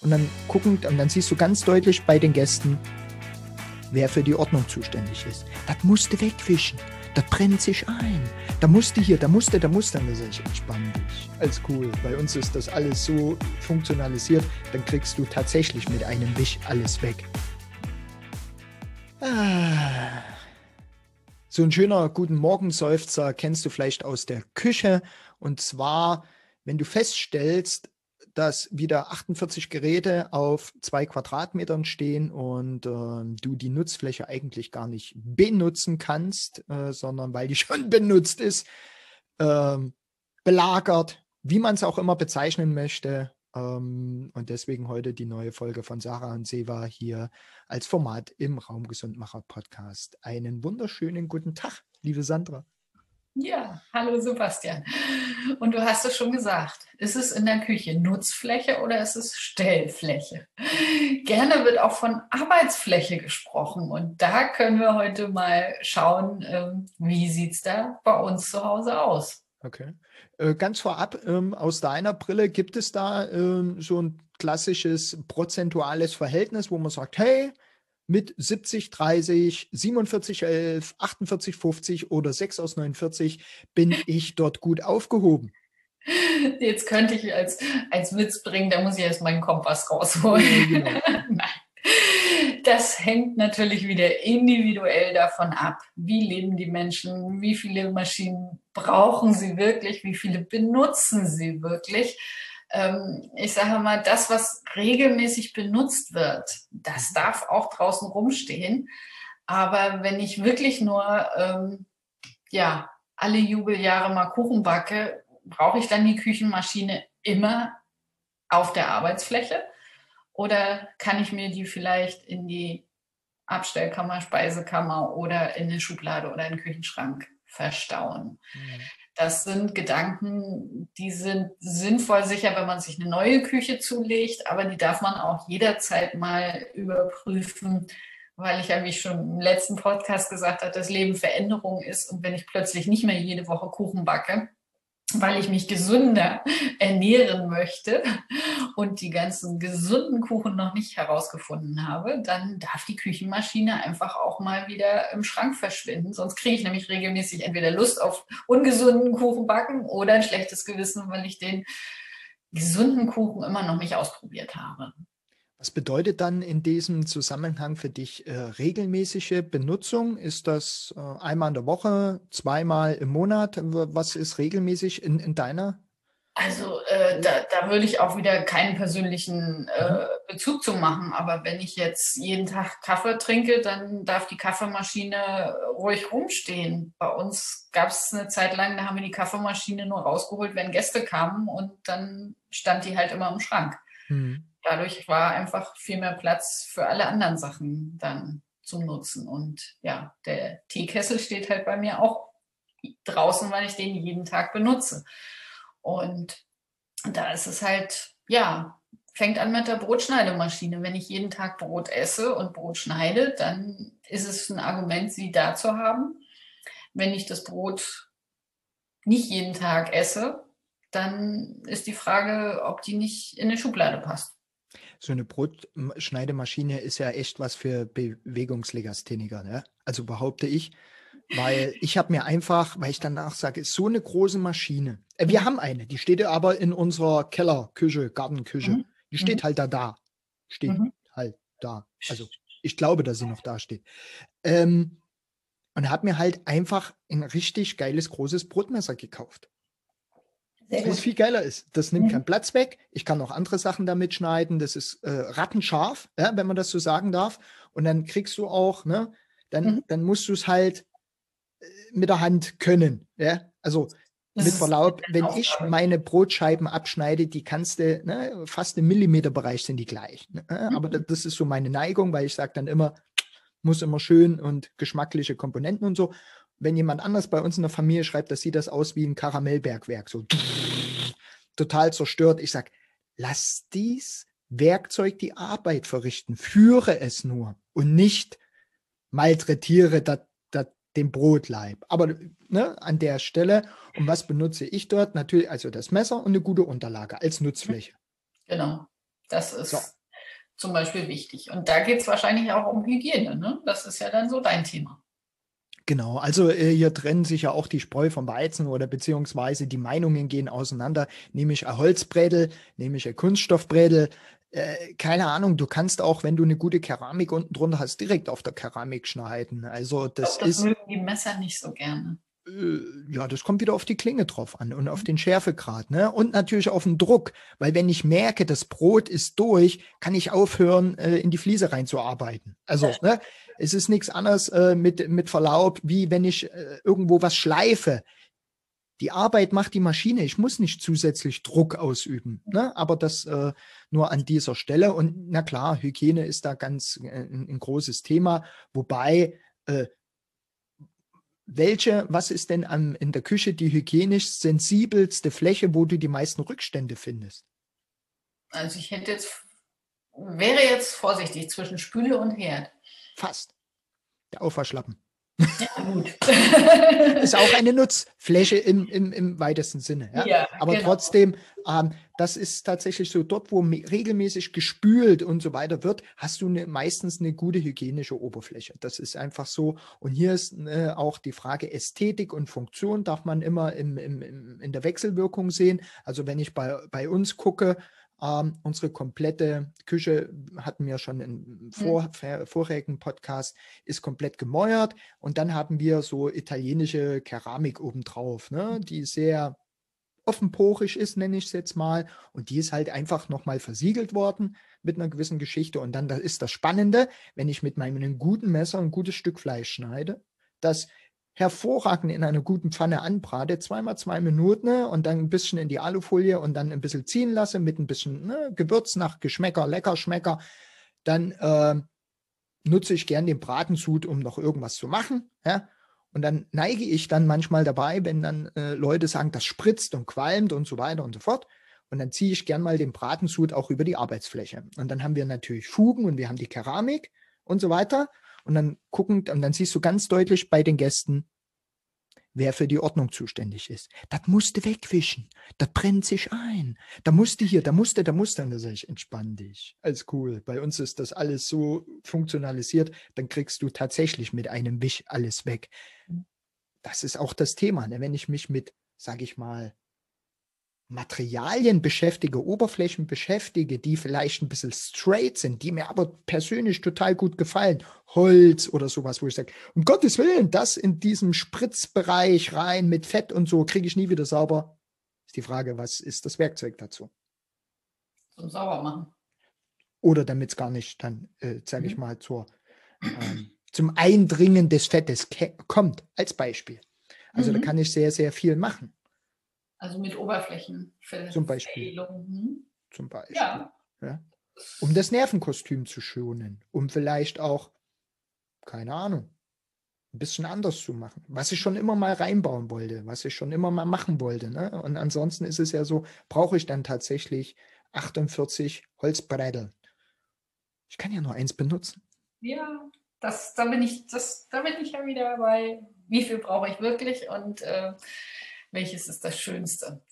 und dann gucken, und dann siehst du ganz deutlich bei den Gästen, wer für die Ordnung zuständig ist. Das musste wegwischen. Das brennt sich ein. Da musste hier, da musste, da musste. Dann sage ich, entspann dich. Alles cool. Bei uns ist das alles so funktionalisiert. Dann kriegst du tatsächlich mit einem Wisch alles weg. Ah. So ein schöner Guten Morgen-Seufzer kennst du vielleicht aus der Küche. Und zwar, wenn du feststellst, dass wieder 48 Geräte auf zwei Quadratmetern stehen und äh, du die Nutzfläche eigentlich gar nicht benutzen kannst, äh, sondern weil die schon benutzt ist, äh, belagert, wie man es auch immer bezeichnen möchte. Ähm, und deswegen heute die neue Folge von Sarah und Seva hier als Format im Raumgesundmacher Podcast. Einen wunderschönen guten Tag, liebe Sandra. Ja, hallo Sebastian. Und du hast es schon gesagt, ist es in der Küche Nutzfläche oder ist es Stellfläche? Gerne wird auch von Arbeitsfläche gesprochen und da können wir heute mal schauen, ähm, wie sieht es da bei uns zu Hause aus. Okay. Äh, ganz vorab, ähm, aus deiner Brille, gibt es da ähm, so ein klassisches prozentuales Verhältnis, wo man sagt, hey, mit 70, 30, 47, 11, 48, 50 oder 6 aus 49 bin ich dort gut aufgehoben. Jetzt könnte ich als, als Witz bringen, da muss ich erst meinen Kompass rausholen. Ja, genau. Nein. Das hängt natürlich wieder individuell davon ab, wie leben die Menschen, wie viele Maschinen brauchen sie wirklich, wie viele benutzen sie wirklich ähm, ich sage mal, das, was regelmäßig benutzt wird, das darf auch draußen rumstehen. Aber wenn ich wirklich nur, ähm, ja, alle Jubeljahre mal Kuchen backe, brauche ich dann die Küchenmaschine immer auf der Arbeitsfläche? Oder kann ich mir die vielleicht in die Abstellkammer, Speisekammer oder in eine Schublade oder in den Küchenschrank verstauen? Mhm. Das sind Gedanken, die sind sinnvoll sicher, wenn man sich eine neue Küche zulegt, aber die darf man auch jederzeit mal überprüfen, weil ich ja, wie ich schon im letzten Podcast gesagt habe, das Leben Veränderung ist und wenn ich plötzlich nicht mehr jede Woche Kuchen backe, weil ich mich gesünder ernähren möchte und die ganzen gesunden Kuchen noch nicht herausgefunden habe, dann darf die Küchenmaschine einfach auch mal wieder im Schrank verschwinden. Sonst kriege ich nämlich regelmäßig entweder Lust auf ungesunden Kuchen backen oder ein schlechtes Gewissen, weil ich den gesunden Kuchen immer noch nicht ausprobiert habe. Was bedeutet dann in diesem Zusammenhang für dich äh, regelmäßige Benutzung? Ist das äh, einmal in der Woche, zweimal im Monat? Was ist regelmäßig in, in deiner? Also äh, da, da würde ich auch wieder keinen persönlichen äh, mhm. Bezug zu machen. Aber wenn ich jetzt jeden Tag Kaffee trinke, dann darf die Kaffeemaschine ruhig rumstehen. Bei uns gab es eine Zeit lang, da haben wir die Kaffeemaschine nur rausgeholt, wenn Gäste kamen und dann stand die halt immer im Schrank. Mhm dadurch war einfach viel mehr Platz für alle anderen Sachen dann zum Nutzen. Und ja, der Teekessel steht halt bei mir auch draußen, weil ich den jeden Tag benutze. Und da ist es halt, ja, fängt an mit der Brotschneidemaschine. Wenn ich jeden Tag Brot esse und Brot schneide, dann ist es ein Argument, sie da zu haben. Wenn ich das Brot nicht jeden Tag esse, dann ist die Frage, ob die nicht in eine Schublade passt so eine Brotschneidemaschine ist ja echt was für Bewegungslegastheniker, ne? Also behaupte ich. Weil ich habe mir einfach, weil ich danach sage, ist so eine große Maschine. Äh, wir mhm. haben eine, die steht aber in unserer Kellerküche, Gartenküche. Mhm. Die steht mhm. halt da da. Steht mhm. halt da. Also ich glaube, dass sie noch da steht. Ähm, und habe mir halt einfach ein richtig geiles großes Brotmesser gekauft. Was viel geiler ist. Das nimmt mhm. keinen Platz weg. Ich kann auch andere Sachen damit schneiden. Das ist äh, rattenscharf, ja, wenn man das so sagen darf. Und dann kriegst du auch, ne, dann, mhm. dann musst du es halt äh, mit der Hand können. Ja? Also das mit Verlaub, wenn ich meine Brotscheiben abschneide, die kannst du, ne, fast im Millimeterbereich sind die gleich. Ne? Mhm. Aber das ist so meine Neigung, weil ich sage dann immer, muss immer schön und geschmackliche Komponenten und so wenn jemand anders bei uns in der Familie schreibt, das sieht das aus wie ein Karamellbergwerk, so total zerstört. Ich sage, lass dies Werkzeug die Arbeit verrichten, führe es nur und nicht malträtiere dat, dat, den Brotleib. Aber ne, an der Stelle, und was benutze ich dort? Natürlich, also das Messer und eine gute Unterlage als Nutzfläche. Genau. Das ist so. zum Beispiel wichtig. Und da geht es wahrscheinlich auch um Hygiene. Ne? Das ist ja dann so dein Thema. Genau, also äh, hier trennen sich ja auch die Spreu vom Weizen oder beziehungsweise die Meinungen gehen auseinander. Nehme ich ein Holzbrädel, nehme ich ein Kunststoffbrädel, äh, keine Ahnung, du kannst auch, wenn du eine gute Keramik unten drunter hast, direkt auf der Keramik schneiden. Also das, glaub, das ist. mögen die Messer nicht so gerne. Äh, ja, das kommt wieder auf die Klinge drauf an und auf den Schärfegrad, ne? Und natürlich auf den Druck, weil wenn ich merke, das Brot ist durch, kann ich aufhören, äh, in die Fliese reinzuarbeiten. Also, ne? Es ist nichts anderes äh, mit, mit Verlaub, wie wenn ich äh, irgendwo was schleife. Die Arbeit macht die Maschine. Ich muss nicht zusätzlich Druck ausüben. Ne? Aber das äh, nur an dieser Stelle. Und na klar, Hygiene ist da ganz äh, ein, ein großes Thema. Wobei, äh, welche, was ist denn am, in der Küche die hygienisch sensibelste Fläche, wo du die meisten Rückstände findest? Also ich hätte jetzt, wäre jetzt vorsichtig zwischen Spüle und Herd. Fast. Der Aufwaschlappen. Ja, gut. ist auch eine Nutzfläche im, im, im weitesten Sinne. Ja? ja Aber genau. trotzdem, ähm, das ist tatsächlich so, dort, wo regelmäßig gespült und so weiter wird, hast du eine, meistens eine gute hygienische Oberfläche. Das ist einfach so. Und hier ist äh, auch die Frage Ästhetik und Funktion, darf man immer im, im, im, in der Wechselwirkung sehen. Also wenn ich bei, bei uns gucke, ähm, unsere komplette Küche hatten wir schon im vor, mhm. vorherigen Podcast, ist komplett gemäuert. Und dann haben wir so italienische Keramik obendrauf, ne, die sehr offenporig ist, nenne ich es jetzt mal. Und die ist halt einfach nochmal versiegelt worden mit einer gewissen Geschichte. Und dann das ist das Spannende, wenn ich mit meinem guten Messer ein gutes Stück Fleisch schneide, dass hervorragend in einer guten Pfanne anbrate, zweimal zwei Minuten ne, und dann ein bisschen in die Alufolie und dann ein bisschen ziehen lasse mit ein bisschen ne, Gewürz nach Geschmäcker, Leckerschmecker, dann äh, nutze ich gern den Bratensud, um noch irgendwas zu machen. Ja? Und dann neige ich dann manchmal dabei, wenn dann äh, Leute sagen, das spritzt und qualmt und so weiter und so fort. Und dann ziehe ich gern mal den Bratensud auch über die Arbeitsfläche. Und dann haben wir natürlich Fugen und wir haben die Keramik und so weiter. Und dann gucken, und dann siehst du ganz deutlich bei den Gästen, wer für die Ordnung zuständig ist. Das musste wegwischen. Das brennt sich ein. Da musste hier, da musste, da musste. Und da sage ich, entspann dich. Alles cool. Bei uns ist das alles so funktionalisiert. Dann kriegst du tatsächlich mit einem Wisch alles weg. Das ist auch das Thema. Ne? Wenn ich mich mit, sage ich mal, Materialien beschäftige, Oberflächen beschäftige, die vielleicht ein bisschen straight sind, die mir aber persönlich total gut gefallen. Holz oder sowas, wo ich sage, um Gottes Willen, das in diesem Spritzbereich rein mit Fett und so kriege ich nie wieder sauber. Ist die Frage, was ist das Werkzeug dazu? Zum Saubermachen. Oder damit es gar nicht dann, äh, sage ich mhm. mal, zur, ähm, zum Eindringen des Fettes kommt, als Beispiel. Also mhm. da kann ich sehr, sehr viel machen. Also mit Oberflächen. Zum Beispiel. Hm? Zum Beispiel. Ja. ja. Um das Nervenkostüm zu schonen, um vielleicht auch, keine Ahnung, ein bisschen anders zu machen, was ich schon immer mal reinbauen wollte, was ich schon immer mal machen wollte. Ne? Und ansonsten ist es ja so, brauche ich dann tatsächlich 48 Holzbrettel. Ich kann ja nur eins benutzen. Ja, das, da, bin ich, das, da bin ich ja wieder bei, wie viel brauche ich wirklich und äh, welches ist das Schönste.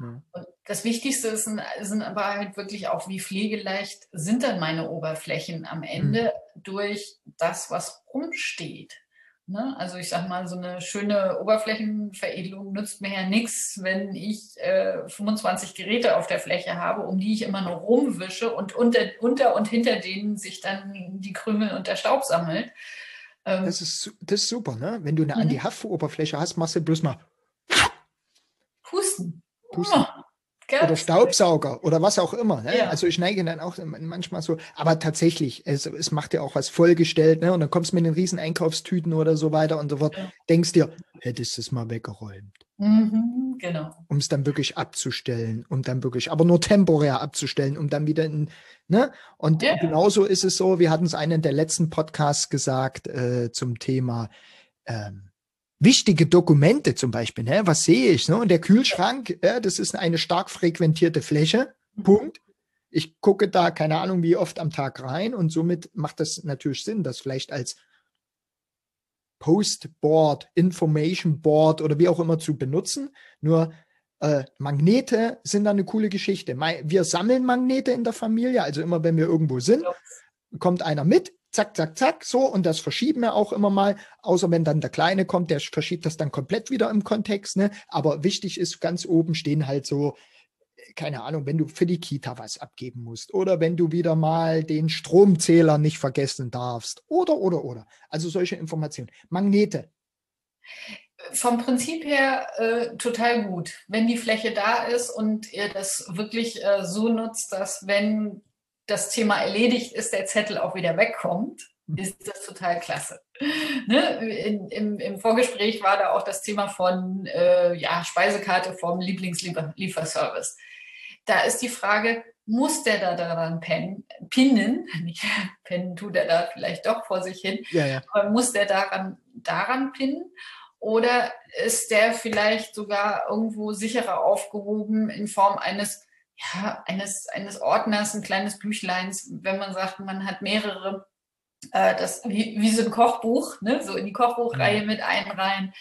Ja. Und das Wichtigste ist, sind aber halt wirklich auch, wie pflegeleicht sind dann meine Oberflächen am Ende mhm. durch das, was rumsteht. Ne? Also ich sage mal, so eine schöne Oberflächenveredelung nützt mir ja nichts, wenn ich äh, 25 Geräte auf der Fläche habe, um die ich immer nur rumwische und unter, unter und hinter denen sich dann die Krümel und der Staub sammelt. Ähm, das, ist, das ist super, ne? Wenn du eine mhm. Anti-Haft-Oberfläche hast, machst du bloß mal Pusten. Pusten. Oh, oder Staubsauger oder was auch immer. Ne? Ja. Also ich neige dann auch manchmal so, aber tatsächlich, es, es macht ja auch was vollgestellt, ne? Und dann kommst du mit den riesen Einkaufstüten oder so weiter und so fort, ja. denkst dir, hättest du es mal weggeräumt. Mhm, genau. Um es dann wirklich abzustellen, um dann wirklich, aber nur temporär abzustellen, um dann wieder in, ne? Und ja. genauso ist es so, wir hatten es einen der letzten Podcasts gesagt äh, zum Thema ähm, wichtige Dokumente zum Beispiel, ne? was sehe ich? Ne? Und der Kühlschrank, ja, das ist eine stark frequentierte Fläche, mhm. Punkt. Ich gucke da keine Ahnung wie oft am Tag rein und somit macht das natürlich Sinn, das vielleicht als Postboard, Information Board oder wie auch immer zu benutzen. Nur Äh, Magnete sind da eine coole Geschichte. Wir sammeln Magnete in der Familie, also immer wenn wir irgendwo sind, kommt einer mit, zack, zack, zack, so und das verschieben wir auch immer mal, außer wenn dann der Kleine kommt, der verschiebt das dann komplett wieder im Kontext. Ne? Aber wichtig ist, ganz oben stehen halt so keine Ahnung, wenn du für die Kita was abgeben musst oder wenn du wieder mal den Stromzähler nicht vergessen darfst oder, oder, oder. Also solche Informationen. Magnete. Vom Prinzip her äh, total gut. Wenn die Fläche da ist und ihr das wirklich äh, so nutzt, dass wenn das Thema erledigt ist, der Zettel auch wieder wegkommt, hm. ist das total klasse. Ne? In, im, Im Vorgespräch war da auch das Thema von äh, ja, Speisekarte vom Lieblingslieferservice. Da ist die Frage, muss der da daran pen, pinnen? Nicht pennen tut er da vielleicht doch vor sich hin, ja, ja. aber muss der daran, daran pinnen? Oder ist der vielleicht sogar irgendwo sicherer aufgehoben in Form eines, ja, eines, eines Ordners, ein kleines Büchleins, wenn man sagt, man hat mehrere, äh, das, wie, wie so ein Kochbuch, ne? so in die Kochbuchreihe ja. mit einreihen,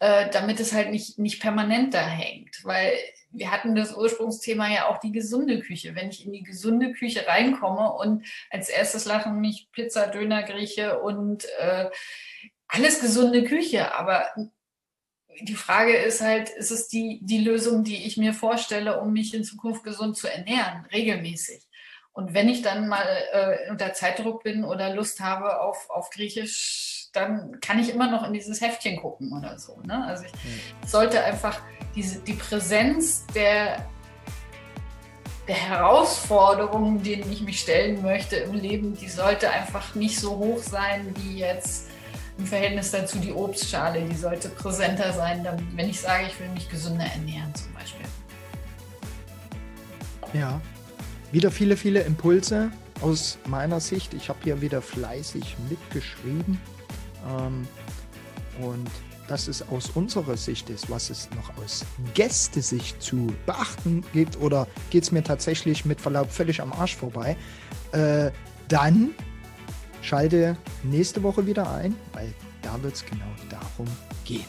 äh, damit es halt nicht, nicht permanent da hängt. Weil wir hatten das Ursprungsthema ja auch die gesunde Küche. Wenn ich in die gesunde Küche reinkomme und als erstes lachen mich Pizza, Döner, Grieche und äh, alles gesunde Küche, aber die Frage ist halt, ist es die, die Lösung, die ich mir vorstelle, um mich in Zukunft gesund zu ernähren, regelmäßig? Und wenn ich dann mal äh, unter Zeitdruck bin oder Lust habe auf, auf Griechisch, dann kann ich immer noch in dieses Heftchen gucken oder so. Ne? Also ich mhm. sollte einfach diese, die Präsenz der, der Herausforderungen, denen ich mich stellen möchte im Leben, die sollte einfach nicht so hoch sein wie jetzt im Verhältnis dazu die Obstschale. Die sollte präsenter sein, wenn ich sage, ich will mich gesünder ernähren zum Beispiel. Ja, wieder viele, viele Impulse aus meiner Sicht. Ich habe hier wieder fleißig mitgeschrieben. Ähm, und dass es aus unserer Sicht ist, was es noch aus Gästesicht zu beachten gibt, oder geht es mir tatsächlich mit Verlaub völlig am Arsch vorbei, äh, dann schalte nächste Woche wieder ein, weil da wird es genau darum gehen.